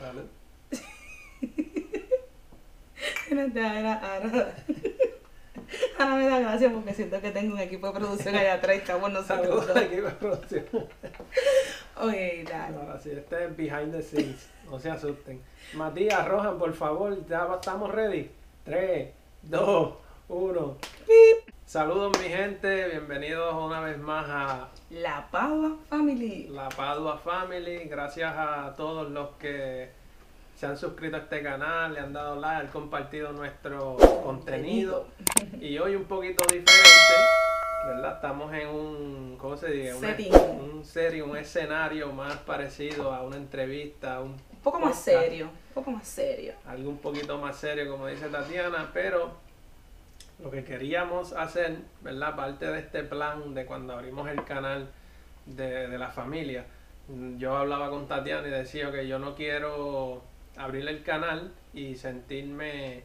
Salud. ahora, ahora me da gracia porque siento que tengo un equipo de producción allá atrás y estamos nosotros. Saludos al equipo de producción. Oye, dale. Ahora sí, este es behind the scenes. No se asusten. Matías, Rojan, por favor, ya estamos ready. 3, 2, 1. Saludos mi gente, bienvenidos una vez más a La Padua Family. La Padua Family. Gracias a todos los que se han suscrito a este canal, le han dado like, han compartido nuestro contenido. Y hoy un poquito diferente, ¿verdad? Estamos en un, ¿cómo se dice? Un- Setting. Un serio, un escenario más parecido a una entrevista, un Un poco más podcast, serio, un poco más serio. Algo un poquito más serio, como dice Tatiana, pero lo que queríamos hacer, ¿verdad? Parte de este plan de cuando abrimos el canal de, de la familia, yo hablaba con Tatiana y decía que yo no quiero abrir el canal y sentirme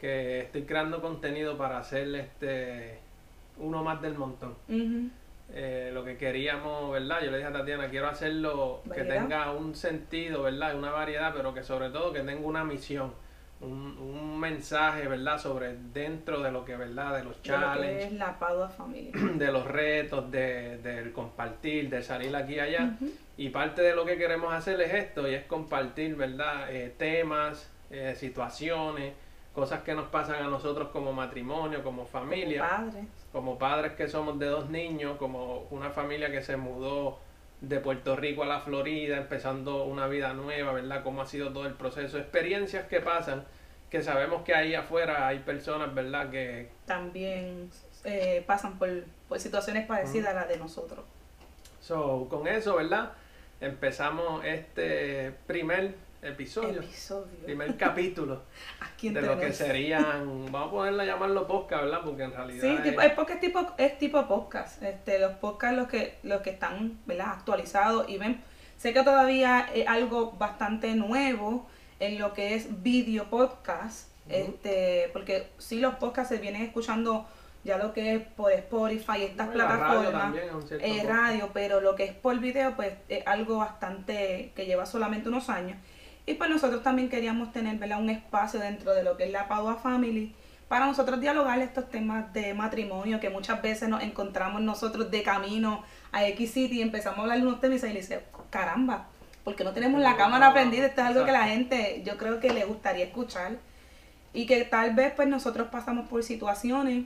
que estoy creando contenido para hacer este uno más del montón. Eh, lo que queríamos, ¿verdad? Yo le dije a Tatiana, quiero hacerlo que tenga un sentido, ¿verdad? Una variedad, pero que sobre todo que tenga una misión, un, un mensaje, ¿verdad? Sobre dentro de lo que, ¿verdad? De los De lo que challenges, es La Padua Family. de los retos, de, del compartir, de salir aquí y allá. Y parte de lo que queremos hacer es esto, y es compartir, ¿verdad? Eh, temas, eh, situaciones, cosas que nos pasan a nosotros como matrimonio, como familia Padre. como padres que somos de dos niños, como una familia que se mudó de Puerto Rico a la Florida, empezando una vida nueva, ¿verdad? Cómo ha sido todo el proceso, experiencias que pasan, que sabemos que ahí afuera hay personas, ¿verdad? Que También eh, pasan por, por situaciones parecidas a las de nosotros. so, con eso, ¿verdad? Empezamos este primer episodio, Episodio. primer capítulo Aquí de lo que serían, vamos a ponerla a llamarlo podcast, ¿verdad? Porque en realidad Sí, es- tipo, es porque es tipo, es tipo podcast. Este, los podcasts los que, los que están ¿verdad? actualizados y ven. Sé que todavía es algo bastante nuevo en lo que es video podcast. Este, porque sí los podcasts se vienen escuchando ya lo que es por Spotify, estas radio plataformas. también cierto eh, radio, pero lo que es por video, pues es algo bastante que lleva solamente unos años. Y pues nosotros también queríamos tener ¿verdad? un espacio dentro de lo que es la Padua Family para nosotros dialogar estos temas de matrimonio que muchas veces nos encontramos nosotros de camino a X City y empezamos a hablar de unos temas y se dice, caramba, porque no tenemos la cámara prendida, esto es algo que la gente yo creo que le gustaría escuchar y que tal vez pues nosotros pasamos por situaciones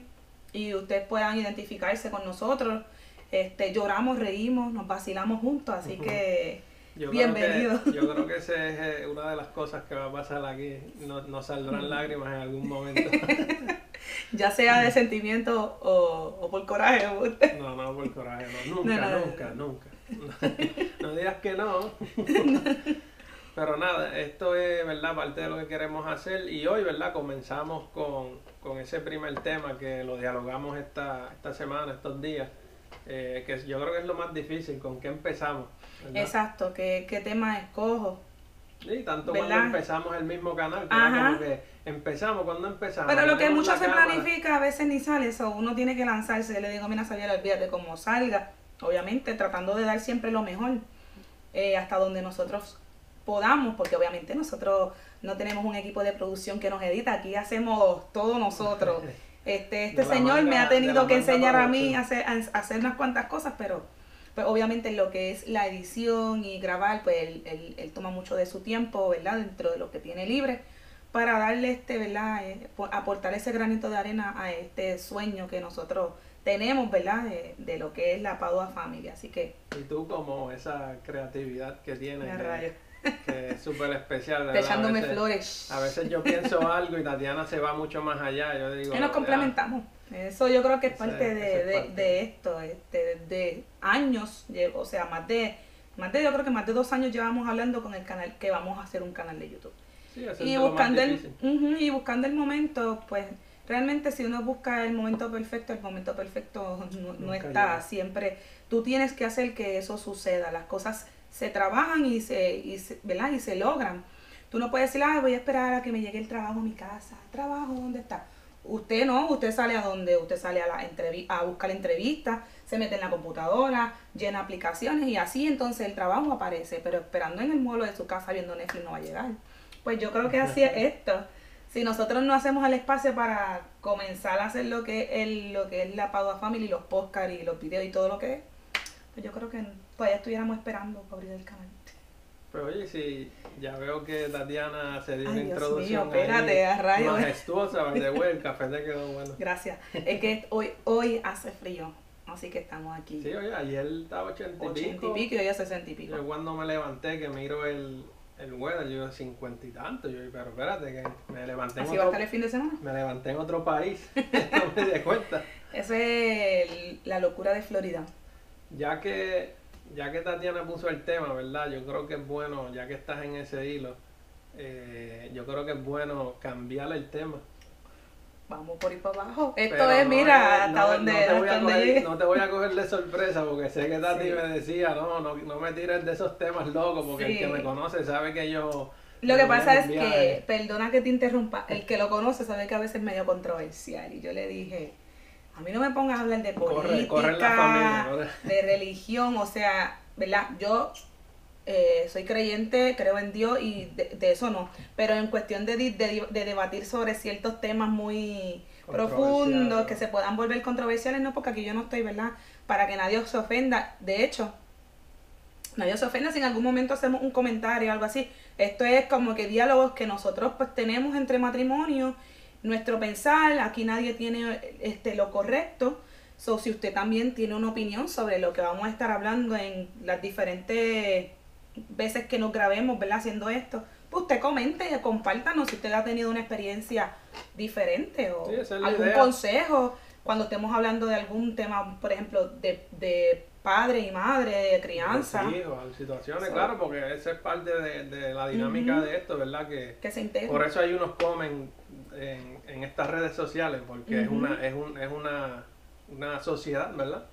y ustedes puedan identificarse con nosotros, este, lloramos, reímos, nos vacilamos juntos, así que Yo Bienvenido. Creo que, yo creo que esa es eh, una de las cosas que va a pasar aquí. No, nos saldrán lágrimas en algún momento. ya sea de sentimiento o, o por coraje. No, no, por coraje, no. Nunca, No, no, no, nunca, nunca. No digas que no. Pero nada, esto es, ¿verdad? Parte de lo que queremos hacer. Y hoy, ¿verdad? Comenzamos con, con ese primer tema que lo dialogamos esta, esta semana, estos días. eh, que yo creo que es lo más difícil. ¿Con qué empezamos? ¿Verdad? Exacto, ¿qué, qué tema escojo? Sí, tanto ¿Verdad? cuando empezamos el mismo canal, que Ajá. como que empezamos, cuando empezamos. Pero lo que mucho se cámara. planifica a veces ni sale eso, uno tiene que lanzarse, le digo, mira, Xavier, olvídate cómo salga, obviamente tratando de dar siempre lo mejor, eh, hasta donde nosotros podamos, porque obviamente nosotros no tenemos un equipo de producción que nos edita, aquí hacemos todo nosotros. Este, este señor me ha tenido que enseñar a mí a hacer, a hacer unas cuantas cosas, pero pues obviamente lo que es la edición y grabar, pues él, él- él toma mucho de su tiempo, ¿verdad? Dentro de lo que tiene libre, para darle este, ¿verdad? Eh, po- aportar ese granito de arena a este sueño que nosotros tenemos, ¿verdad? De, de lo que es la Padua Family. Así que, Y tú como esa creatividad que tienes, que, es súper especial. ¿verdad? echándome a veces, flores. A veces yo pienso algo y Tatiana se va mucho más allá. Yo digo, Y nos "Ya". Eso yo creo que es parte ese de, es de- parte. de esto, este, de años, o sea, más de, más de, yo creo que más de dos años llevamos hablando con el canal, que vamos a hacer un canal de YouTube. Sí, Y buscando, el, ujú, y buscando el momento, pues realmente si uno busca el momento perfecto, el momento perfecto no, está. llega. Siempre tú tienes que hacer que eso suceda. Las cosas se trabajan y se, y se, ¿verdad? y se logran. Tú no puedes decir, ah, voy a esperar a que me llegue el trabajo a mi casa. ¿Trabajo dónde está? Usted no, usted sale a donde, usted sale a, la a buscar entrevistas, se mete en la computadora, llena aplicaciones y así entonces el trabajo aparece, pero esperando en el mueble de su casa viendo Netflix no va a llegar. Pues yo creo que así es esto. Si nosotros no hacemos el espacio para comenzar a hacer lo que es, lo que es la Padua Family, los podcasts y los videos y todo lo que es, pues yo creo que todavía estuviéramos esperando para abrir el canal. Pero oye, si ya veo que Tatiana se dio una Dios introducción mío, espérate, a rayos. majestuosa, by the way, el café te quedó bueno. Gracias. Es que hoy, hoy hace frío, así que estamos aquí. Sí, oye, ayer estaba 80 y 80 pico. y pico y hoy a 60 y pico. Yo cuando me levanté, que miro el, el weather, yo 50 y tanto, yo pero espérate, que me levanté en Así va a otro, estar el fin de semana. me levanté en otro país, no me di cuenta. Esa es el- la locura de Florida. Ya que, ya que Tatiana puso el tema, ¿verdad? Yo creo que es bueno, ya que estás en ese hilo, eh, yo creo que es bueno cambiar el tema. Vamos por ir para abajo. Esto Pero es, no, mira, no, hasta no, donde, no te voy hasta a donde coger- llegue. no te voy a coger de sorpresa porque sé que Tati Sí. me decía, no, no, no me tires de esos temas locos porque el que me conoce sabe que yo... Lo que pasa es que, perdona que te interrumpa, el que lo conoce sabe que a veces es medio controversial. Y yo le dije, a mí no me pongas a hablar de Corre, política, corre en la familia, corre. de religión, o sea, ¿verdad? Yo eh, soy creyente, creo en Dios y de, de eso no. Pero en cuestión de, di- de, de debatir sobre ciertos temas muy profundos que se puedan volver controversiales, no, porque aquí yo no estoy, ¿verdad? Para que nadie se ofenda. De hecho, nadie se ofenda si en algún momento hacemos un comentario o algo así. Esto es como que diálogos que nosotros pues tenemos entre matrimonios, nuestro pensar, aquí nadie tiene este lo correcto. So, si usted también tiene una opinión sobre lo que vamos a estar hablando en las diferentes veces que nos grabemos, ¿verdad? Haciendo esto, pues usted comente, compártanos si usted ha tenido una experiencia diferente o Sí, es algún idea. consejo cuando estemos hablando de algún tema, por ejemplo, de, de padre y madre, de crianza, Sí, o situaciones, So- claro, porque esa es parte de, de la dinámica de esto, ¿verdad? Que que se integre. por eso hay unos comen en, en estas redes sociales, porque es una es, un, es una, una sociedad, ¿verdad?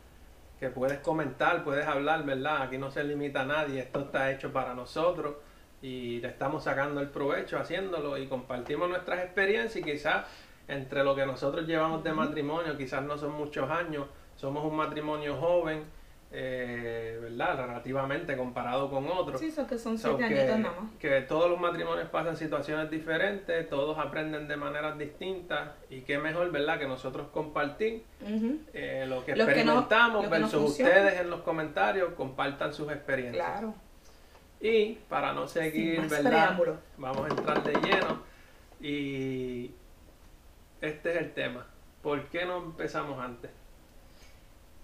Que puedes comentar, puedes hablar, ¿verdad? Aquí no se limita a nadie, esto está hecho para nosotros y le estamos sacando el provecho haciéndolo y compartimos nuestras experiencias y quizás entre lo que nosotros llevamos de matrimonio, quizás no son muchos años, somos un matrimonio joven, eh, ¿verdad? Relativamente comparado con otros. Sí, que son So, siete que, añitos nada más. que todos los matrimonios pasan situaciones diferentes, todos aprenden de maneras distintas y qué mejor, ¿verdad? Que nosotros compartir eh, lo que Lo que no- experimentamos lo versus ustedes en los comentarios compartan sus experiencias. Claro. Y para no seguir, ¿verdad? preámbulo. Vamos a entrar de lleno y este es el tema. ¿Por qué no empezamos antes?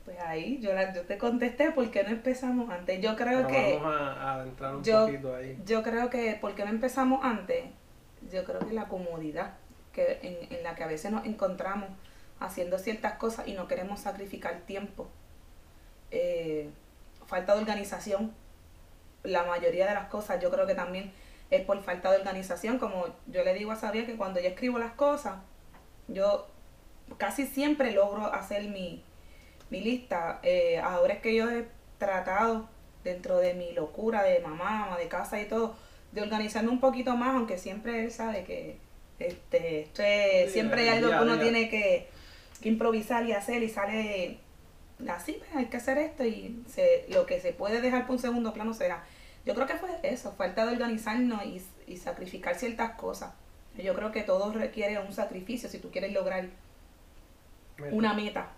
Pues ahí yo, la- yo te contesté por qué no empezamos antes. Yo creo Pero que vamos a, a adentrar un yo- poquito ahí. yo creo que por qué no empezamos antes. Yo creo que la comodidad que en, en la que a veces nos encontramos haciendo ciertas cosas y no queremos sacrificar tiempo. Eh, falta de organización. La mayoría de las cosas yo creo que también es por falta de organización. Como yo le digo a Xavier que cuando yo escribo las cosas, yo casi siempre logro hacer mi, mi lista. Eh, ahora es que yo he tratado, dentro de mi locura de mamá, de casa y todo, de organizarme un poquito más, aunque siempre él sabe que este, esto es- Sí, siempre hay algo que uno tiene que, que improvisar y hacer y sale así, pues, hay que hacer esto y se, lo que se puede dejar por un segundo plano será. Yo creo que fue eso, falta de organizarnos y, y sacrificar ciertas cosas. Yo creo que todo requiere un sacrificio si tú quieres lograr una meta.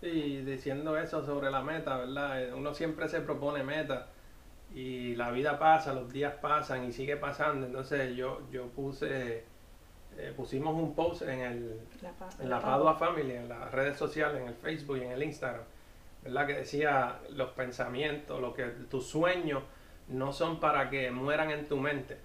Y diciendo eso sobre la meta, ¿verdad? Eh, Uno siempre se propone metas y la vida pasa, los días pasan y sigue pasando. Entonces yo, yo puse, eh, pusimos un post en, el, La en la Padua Family, en las redes sociales, en el Facebook y en el Instagram, ¿verdad? Que decía los pensamientos, lo que tus sueños no son para que mueran en tu mente,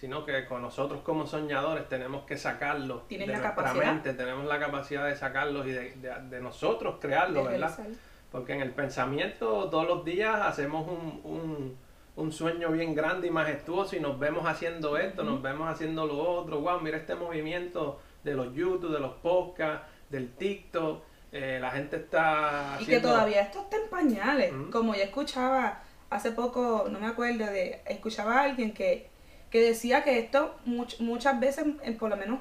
sino que con nosotros como soñadores tenemos que sacarlos de la nuestra capacidad. mente, tenemos la capacidad de sacarlos y de, de- de nosotros crearlos, de ¿verdad? realizar. Porque en el pensamiento todos los días hacemos un, un, un sueño bien grande y majestuoso y nos vemos haciendo esto, nos vemos haciendo lo otro. Wow, mira este movimiento de los YouTube, de los podcasts, del TikTok. eh, la gente está Y que todavía esto está en pañales. Como yo escuchaba hace poco, no me acuerdo, de escuchaba a alguien que, que decía que esto much- muchas veces, eh, por lo menos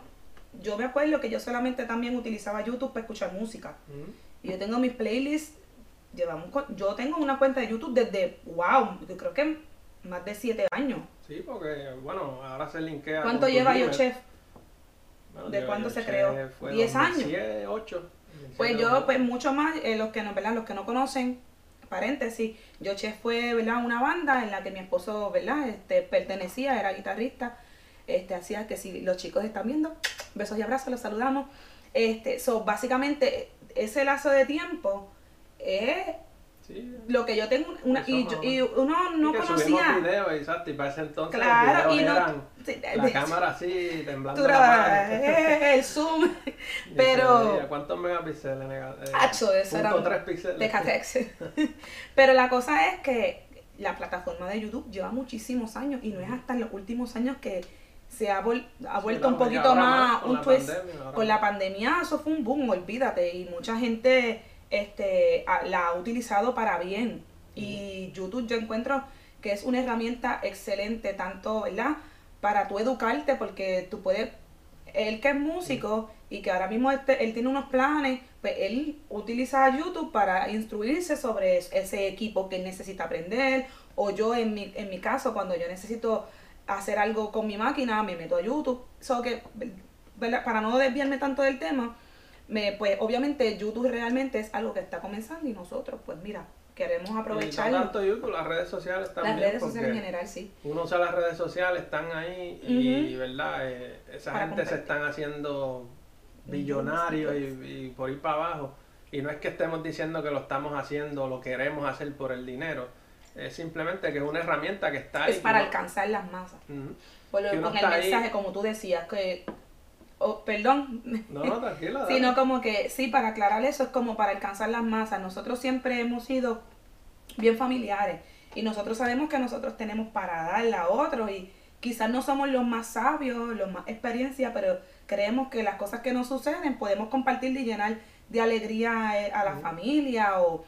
yo me acuerdo que yo solamente también utilizaba YouTube para escuchar música. Y yo tengo mis playlists, llevamos yo tengo una cuenta de YouTube desde, wow, yo creo que más de siete años. Sí, porque, bueno, ahora se linkea. ¿Cuánto lleva yo, chef? ¿De cuándo se creó? ¿10 años? 8. Pues yo, pues mucho más, eh, los que no, ¿verdad? Los que no conocen, paréntesis, yo chef fue, ¿verdad? Una banda en la que mi esposo, ¿verdad? Este, pertenecía, era guitarrista, este, hacía que si los chicos están viendo, besos y abrazos, los saludamos. Este, so, básicamente, ese lazo de tiempo es lo que yo tengo una y, y uno no conocía. videos exacto y para ese entonces claro, y no, eran la cámara así temblando la eh, el zoom pero ¿cuántos megapíxeles? Hacho, eso era de Catex pero la cosa es que la plataforma de YouTube lleva muchísimos años y no es hasta los últimos años que se ha, ha vuelto un poquito más, un twist. con la pandemia eso fue un boom olvídate y mucha gente este, la ha utilizado para bien. Y YouTube yo encuentro que es una herramienta excelente, tanto, ¿verdad? Para tú educarte, porque tú puedes, él que es músico y que ahora mismo este, él tiene unos planes, pues él utiliza YouTube para instruirse sobre ese equipo que necesita aprender, o yo en mi, en mi caso, cuando yo necesito hacer algo con mi máquina, me meto a YouTube. So que, para no desviarme tanto del tema, me, pues obviamente YouTube realmente es algo que está comenzando y nosotros, pues mira, queremos aprovecharlo. Y no tanto YouTube, las redes sociales también. Las redes sociales en general, sí. Uno usa las redes sociales, están ahí y, ¿verdad? Eh, esa gente se están haciendo billonarios y, por ir para abajo. Y no es que estemos diciendo que lo estamos haciendo, lo queremos hacer por el dinero. Es simplemente que es una herramienta que está ahí. Es para alcanzar las masas. con el mensaje, como tú decías, que oh, perdón. No, no, tranquila. Sino como que, sí, para aclarar eso, es como para alcanzar las masas. Nosotros siempre hemos sido bien familiares y nosotros sabemos que nosotros tenemos para darle a otros y quizás no somos los más sabios, los más experiencia, pero creemos que las cosas que nos suceden podemos compartir y llenar de alegría eh, a la familia o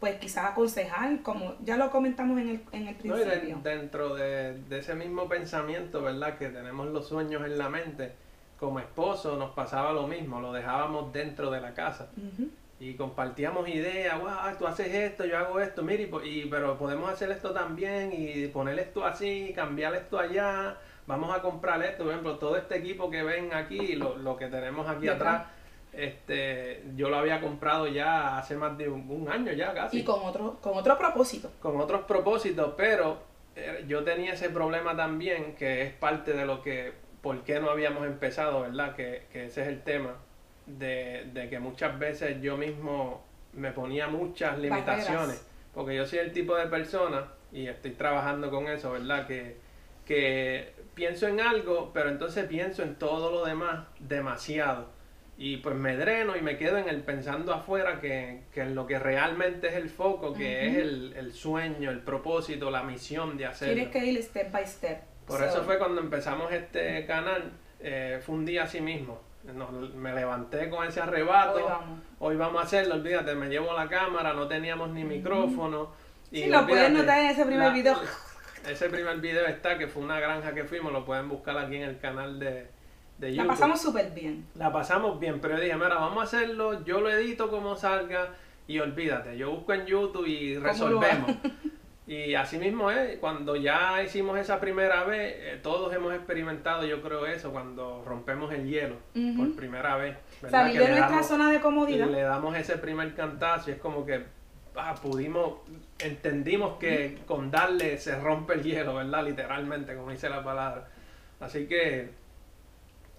pues quizás aconsejar, como ya lo comentamos en el, en el principio. dentro de, de, ese mismo pensamiento, ¿verdad? Que tenemos los sueños en la mente, como esposo nos pasaba lo mismo, lo dejábamos dentro de la casa. Y compartíamos ideas, wow, tú haces esto, yo hago esto, mire, y, pero podemos hacer esto también y poner esto así, cambiar esto allá, vamos a comprar esto, por ejemplo, todo este equipo que ven aquí, lo, lo que tenemos aquí atrás, este, yo lo había comprado ya hace más de un, año ya casi. Y con otro, con otro propósito. Con otros propósitos, pero eh, yo tenía ese problema también, que es parte de lo que por qué no habíamos empezado, ¿verdad? Que, ese es el tema, de, que muchas veces yo mismo me ponía muchas limitaciones, porque yo soy el tipo de persona, y estoy trabajando con eso, ¿verdad? Que, que pienso en algo, pero entonces pienso en todo lo demás demasiado. Y pues me dreno y me quedo en el pensando afuera que, que en lo que realmente es el foco, que es el, el, sueño, el propósito, la misión de hacerlo. Tienes que ir step by step. Por eso fue cuando empezamos este canal, eh, fue un día así mismo. me levanté con ese arrebato. Hoy vamos. a hacerlo, olvídate, me llevo la cámara, no teníamos ni micrófono. Y sí, lo puedes notar en ese primer video. Ese primer video está, que fue una granja que fuimos, lo pueden buscar aquí en el canal de, de YouTube. La pasamos súper bien. La pasamos bien, pero yo dije, mira, vamos a hacerlo, yo lo edito como salga y olvídate, yo busco en YouTube y resolvemos. Y así mismo es, cuando ya hicimos esa primera vez, eh, todos hemos experimentado, yo creo eso, cuando rompemos el hielo por primera vez. Salir de nuestra zona de comodidad. Y le damos ese primer cantazo y es como que ah, pudimos, entendimos que con darle se rompe el hielo, ¿verdad? Literalmente, como dice la palabra. Así que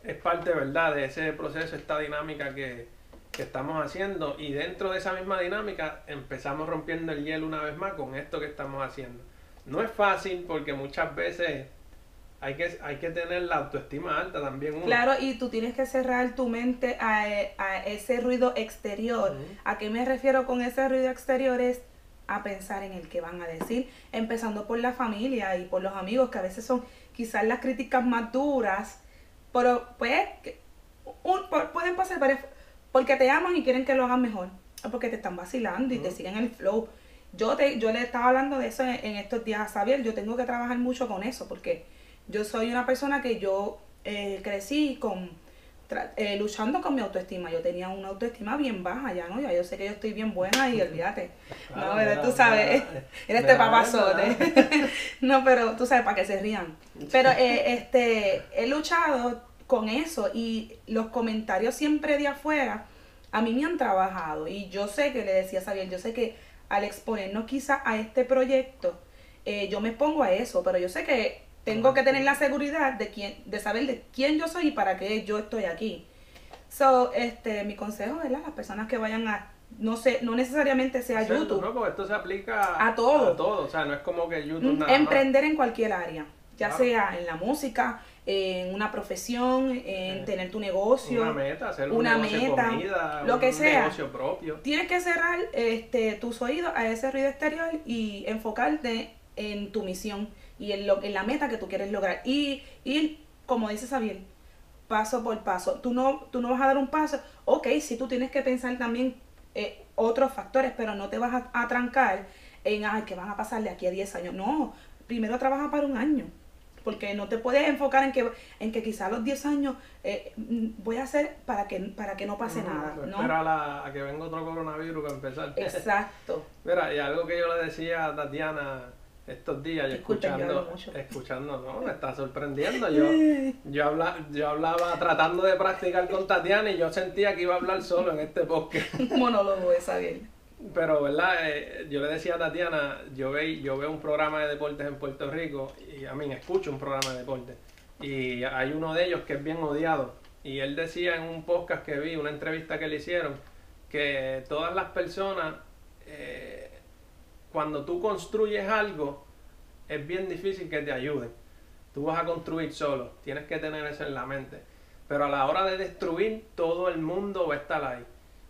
es parte, ¿verdad?, de ese proceso, esta dinámica que, que estamos haciendo y dentro de esa misma dinámica empezamos rompiendo el hielo una vez más con esto que estamos haciendo. No es fácil porque muchas veces hay que, hay que tener la autoestima alta también. Claro, y tú tienes que cerrar tu mente a, ese ruido exterior. ¿A qué me refiero con ese ruido exterior? Es a pensar en el que van a decir, empezando por la familia y por los amigos, que a veces son quizás las críticas más duras, pero pues pueden pasar varias porque te aman y quieren que lo hagan mejor. O porque te están vacilando y te siguen el flow. Yo, te, yo le estaba hablando de eso en, estos días a Xavier. Yo tengo que trabajar mucho con eso porque yo soy una persona que yo eh, crecí con eh, luchando con mi autoestima. Yo tenía una autoestima bien baja ya, ¿no? Ya yo sé que yo estoy bien buena y olvídate. no, pero tú sabes, eres este papazote. no, pero tú sabes, para que se rían. Pero eh, este, he luchado con eso y los comentarios siempre de afuera a mí me han trabajado y yo sé que le decía a Xavier, yo sé que al exponernos quizá a este proyecto, eh, yo me expongo a eso, pero yo sé que tengo que tener la seguridad de quién, de saber de quién yo soy y para qué yo estoy aquí. So, este, mi consejo, ¿verdad? Las personas que vayan a, no sé, no necesariamente sea YouTube. No, porque esto se aplica a todo. A todo, o sea, no es como que YouTube mm, nada Emprender en cualquier área, ya sea en la música, en una profesión, en tener tu negocio, una meta, hacer una meta, comida, lo que sea. negocio propio. Tienes que cerrar este, tus oídos a ese ruido exterior y enfocarte en tu misión y en, lo, en la meta que tú quieres lograr. Y ir, como dice Xavier, paso por paso. Tú no, tú no vas a dar un paso. Ok, si tú tienes que pensar también eh, otros factores, pero no te vas a, a trancar en, ay, que van a pasar de aquí a 10 años. No, primero trabaja para un año. Porque no te puedes enfocar en que, en que quizá a los 10 años eh, voy a hacer para que, para que no pase nada. ¿no? Espera a, que venga otro coronavirus para empezar. Exacto. Mira, y algo que yo le decía a Tatiana estos días, escuchando, escuchando, no, me está sorprendiendo. Yo, yo, habla, yo hablaba tratando de practicar con Tatiana y yo sentía que iba a hablar solo en este podcast. Monólogo, esa bien. Pero, ¿verdad? Eh, yo le decía a Tatiana, yo, ve, yo veo un programa de deportes en Puerto Rico y a mí escucho un programa de deportes. Y hay uno de ellos que es bien odiado. Y él decía en un podcast que vi, una entrevista que le hicieron, que todas las personas, eh, cuando tú construyes algo, es bien difícil que te ayuden. Tú vas a construir solo, tienes que tener eso en la mente. Pero a la hora de destruir, todo el mundo va a estar ahí.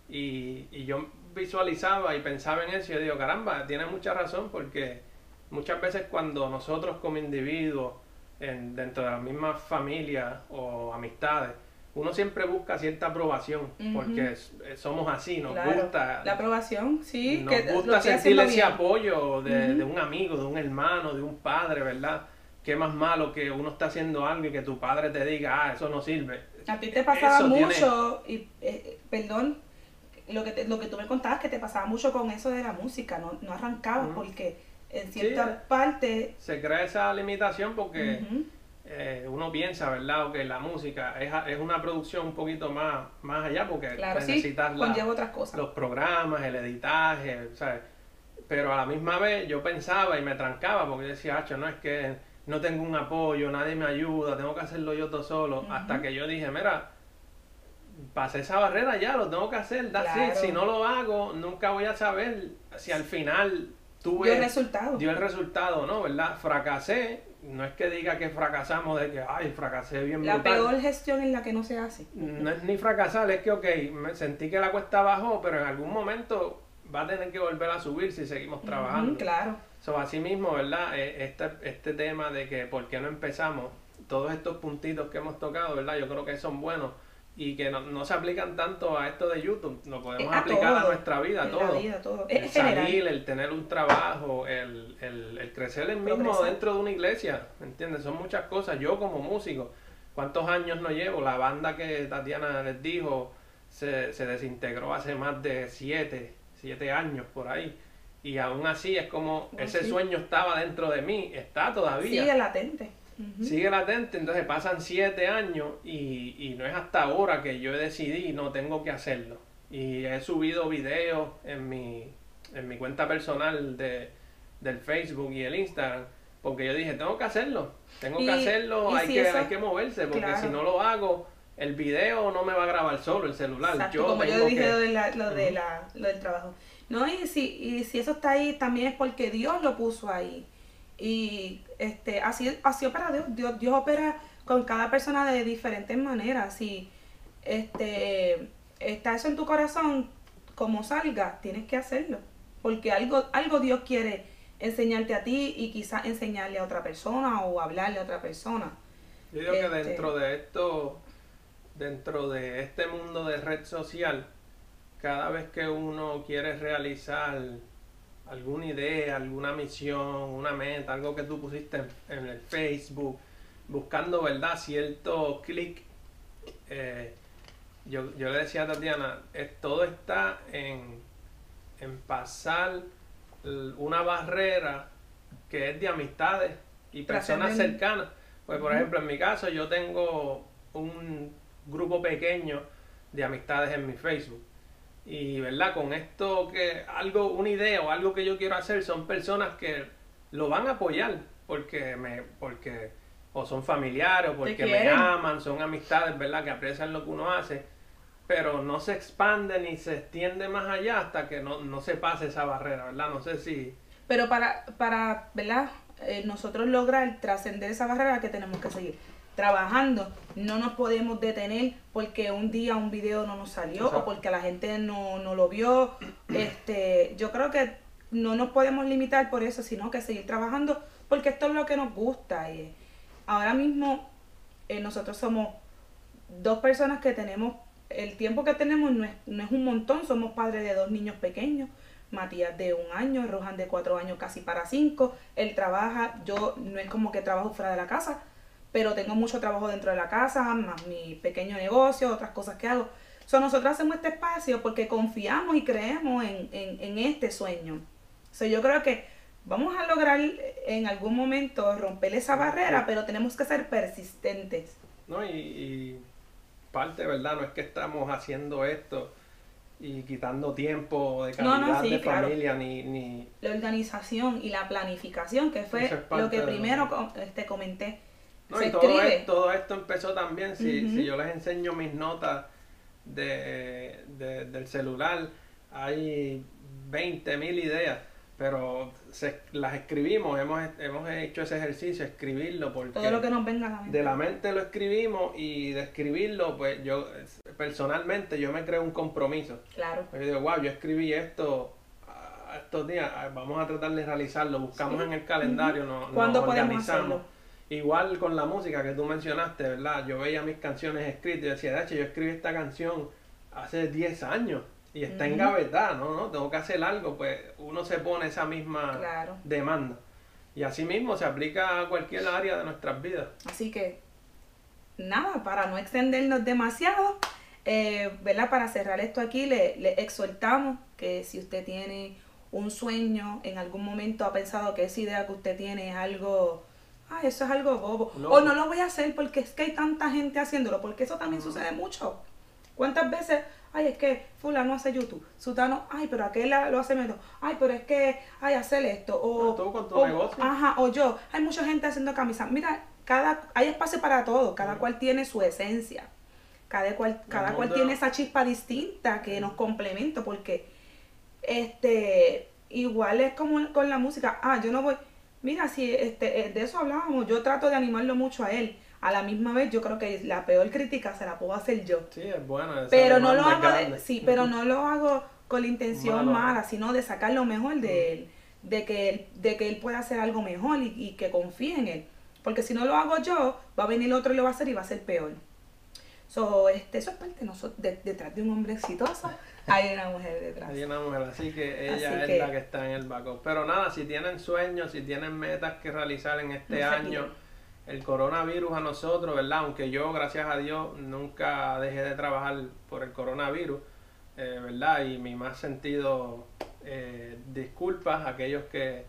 Y, y yo visualizaba y pensaba en eso y yo digo, caramba, tiene mucha razón porque muchas veces cuando nosotros como individuos, en, dentro de la misma familia o amistades, uno siempre busca cierta aprobación porque somos así, nos gusta. La aprobación, sí. Nos gusta sentir ese apoyo de, de, un amigo, de un hermano, de un padre, ¿verdad? Qué más malo que uno está haciendo algo y que tu padre te diga, ah, eso no sirve. A ti te pasaba mucho, y eh, perdón, lo que, lo que tú me contabas que te pasaba mucho con eso de la música, no, no arrancabas porque en cierta parte... Se crea esa limitación porque eh, uno piensa, ¿verdad? Que la música es, es, una producción un poquito más, más allá porque necesitas otras cosas. los programas, el editaje, ¿sabes? Pero a la misma vez yo pensaba y me trancaba porque decía, hacho, no es que no tengo un apoyo, nadie me ayuda, tengo que hacerlo yo todo solo, hasta que yo dije, mira, pasé esa barrera ya, lo tengo que hacer, si no lo hago, nunca voy a saber si al final tuve... Dio el resultado. Dio el resultado, ¿no? ¿Verdad? Fracasé, no es que diga que fracasamos de que, ay, fracasé bien La peor gestión en la que no se hace. No es ni fracasar, es que, ok, me sentí que la cuesta bajó, pero en algún momento va a tener que volver a subir si seguimos trabajando. claro. So, así mismo, ¿verdad? E, este, este tema de que por qué no empezamos, todos estos puntitos que hemos tocado, ¿verdad? Yo creo que son buenos y que no, se aplican tanto a esto de YouTube, lo podemos aplicar a nuestra vida, todo. todo. El salir, el tener un trabajo, el, el, el crecer el mismo dentro de una iglesia, ¿me entiendes? Son muchas cosas. Yo como músico, ¿cuántos años no llevo? La banda que Tatiana les dijo se, se desintegró hace más de siete, siete años por ahí. Y aún así es como ese sueño estaba dentro de mí, está todavía. Sigue latente sigue latente, entonces pasan siete años y, y, no es hasta ahora que yo decidí, no tengo que hacerlo. Y he subido videos en mi, en mi cuenta personal de, del Facebook y el Instagram, porque yo dije, tengo que hacerlo, tengo que hacerlo, hay, que, hay que moverse, porque si no lo hago, el video no me va a grabar solo el celular. yo como yo dije lo, de la, lo, de la, lo del trabajo. No, y si, y si eso está ahí, también es porque Dios lo puso ahí. Y este, así, así opera Dios. Dios. opera con cada persona de diferentes maneras. Si este, está eso en tu corazón, como salga, tienes que hacerlo. Porque algo, algo Dios quiere enseñarte a ti y quizás enseñarle a otra persona o hablarle a otra persona. Yo digo que este dentro de esto, dentro de este mundo de red social, cada vez que uno quiere realizar alguna idea, alguna misión, una meta, algo que tú pusiste en, el Facebook, buscando, ¿verdad? Cierto clic, eh, yo, yo le decía a Tatiana, es- todo está en, en pasar una barrera que es de amistades y personas cercanas. Pues, por ejemplo, en mi caso, yo tengo un grupo pequeño de amistades en mi Facebook. Y, ¿verdad? Con esto que algo, una idea o algo que yo quiero hacer, son personas que lo van a apoyar porque me, porque o son familiares o porque me aman, son amistades, ¿verdad? Que aprecian lo que uno hace, pero no se expande ni se extiende más allá hasta que no, no se pase esa barrera, ¿verdad? No sé si... Pero para, para ¿verdad? Eh, nosotros lograr trascender esa barrera que tenemos que seguir trabajando. No nos podemos detener porque un día un video no nos salió Exacto. o porque la gente no, no lo vio. Este, yo creo que no nos podemos limitar por eso, sino que seguir trabajando porque esto es lo que nos gusta. Y ahora mismo eh, nosotros somos dos personas que tenemos, el tiempo que tenemos no es, no es un montón, somos padres de dos niños pequeños, Matías de un año, Rohan de cuatro años casi para cinco, él trabaja, yo no es como que trabajo fuera de la casa, pero tengo mucho trabajo dentro de la casa, más mi pequeño negocio, otras cosas que hago. So, nosotros hacemos este espacio porque confiamos y creemos en, en, en este sueño. So, yo creo que vamos a lograr en algún momento romper esa barrera, pero tenemos que ser persistentes. ¿no? Y, y parte, ¿verdad? No es que estamos haciendo esto y quitando tiempo de calidad no, sí, de claro. familia, ni, ni... La organización y la planificación, que fue es lo que de- primero este, comenté. No, Se y todo, es- todo esto empezó también, si, si yo les enseño mis notas de, de- del celular, hay 20 mil ideas, pero se- las escribimos, hemos, hemos hecho ese ejercicio, escribirlo, porque Todo lo que nos venga a la mente. de la mente lo escribimos y de escribirlo, pues yo personalmente yo me creo un compromiso. Claro. Yo digo, wow, yo escribí esto estos días, vamos a tratar de realizarlo, buscamos Sí. en el calendario, nos ¿Cuándo podemos organizamos. hacerlo? Igual con la música que tú mencionaste, ¿verdad? Yo veía mis canciones escritas y decía, de hecho, yo escribí esta canción hace 10 años y está Ujú. engavetada, ¿no? ¿no? Tengo que hacer algo, pues uno se pone esa misma Claro. demanda. Y así mismo se aplica a cualquier área de nuestras vidas. Así que, nada, para no extendernos demasiado, eh, ¿verdad? Para cerrar esto aquí, le, le exhortamos que si usted tiene un sueño, en algún momento ha pensado que esa idea que usted tiene es algo, ah, eso es algo bobo, No. o no lo voy a hacer porque es que hay tanta gente haciéndolo, porque eso también sucede mucho. ¿Cuántas veces, ay, es que fulano hace YouTube, sutano, ay, pero aquel lo hace menos, ay, pero es que, ay, hacer esto, o... Tú con tu o- negocio. Ajá, o yo, hay mucha gente haciendo camisas. Mira, cada, hay espacio para todo, cada cual tiene su esencia. Cada cual, cada cual tiene esa chispa distinta que nos complementa, porque este igual es como con la música. Ah, yo no voy. Mira, si este, eh, de eso hablábamos, yo trato de animarlo mucho a él. A la misma vez, yo creo que la peor crítica se la puedo hacer yo. Sí, es bueno. esa Pero no lo hago, de- sí, pero no lo hago con la intención Malo. mala, sino de sacar lo mejor de él, de que él, de que él pueda hacer algo mejor y, y que confíe en él. Porque si no lo hago yo, va a venir otro y lo va a hacer y va a ser peor. So, este, eso es parte de nosotros, de- detrás de un hombre exitoso, hay una mujer detrás. Hay una mujer, así que ella Así es que- la que está en el backup. Pero nada, si tienen sueños, si tienen metas que realizar en este No año, el coronavirus a nosotros, ¿verdad? Aunque yo, gracias a Dios, nunca dejé de trabajar por el coronavirus, eh, ¿verdad? Y mi más sentido eh, disculpas a aquellos que,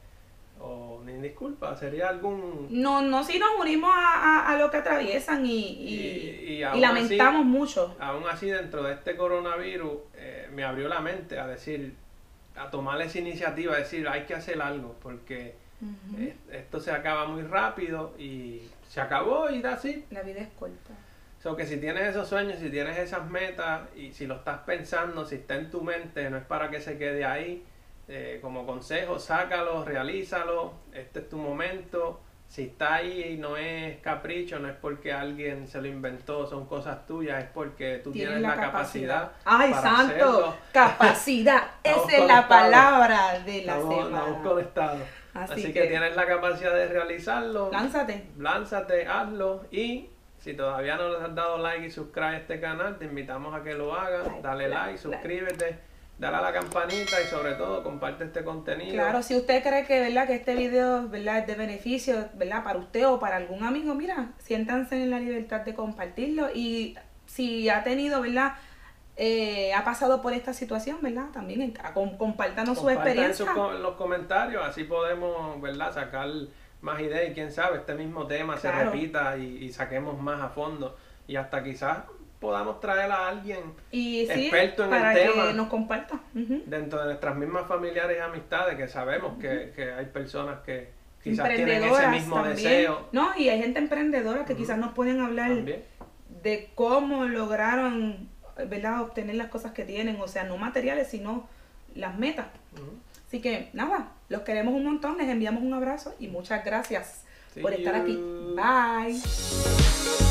o ni disculpas, sería algún... No, no, si nos unimos a, a- a lo que atraviesan y, y, Y- lamentamos mucho. Aún así, dentro de este coronavirus, eh, me abrió la mente a decir, a tomar esa iniciativa, a decir, hay que hacer algo, porque eh, esto se acaba muy rápido y se acabó y da así. La vida es corta. So que si tienes esos sueños, si tienes esas metas y si lo estás pensando, si está en tu mente, no es para que se quede ahí. Eh, como consejo, sácalo, realízalo, este es tu momento. Si está ahí y no es capricho, no es porque alguien se lo inventó, son cosas tuyas, es porque tú tienes, la capacidad. Ay, para santo, hacerlo. capacidad. Esa es la palabra de la Estamos, estamos semana. conectados. Así Así, que- que, tienes la capacidad de realizarlo. Lánzate. lánzate, hazlo y si todavía no les has dado like y suscribe a este canal, te invitamos a que lo hagas, Like, dale like, like, suscríbete, dale a la campanita y sobre todo comparte este contenido. Claro, si usted cree que, ¿verdad? que este video ¿verdad? es de beneficio ¿verdad? para usted o para algún amigo, mira, siéntanse en la libertad de compartirlo y si ha tenido, ¿verdad? Eh, ha pasado por esta situación, ¿verdad? También compártanos su experiencia. en los comentarios, así podemos, ¿verdad? Sacar más ideas y quién sabe, este mismo tema se repita y, saquemos más a fondo y hasta quizás podamos traer a alguien experto en el tema que nos comparta dentro de nuestras mismas familiares y amistades que sabemos que, que hay personas que quizás tienen ese mismo deseo. No, y hay gente emprendedora que quizás nos pueden hablar de cómo lograron ¿verdad? obtener las cosas que tienen, o sea, no materiales, sino las metas. Así que nada, los queremos un montón, les enviamos un abrazo y muchas gracias por estar aquí. Bye.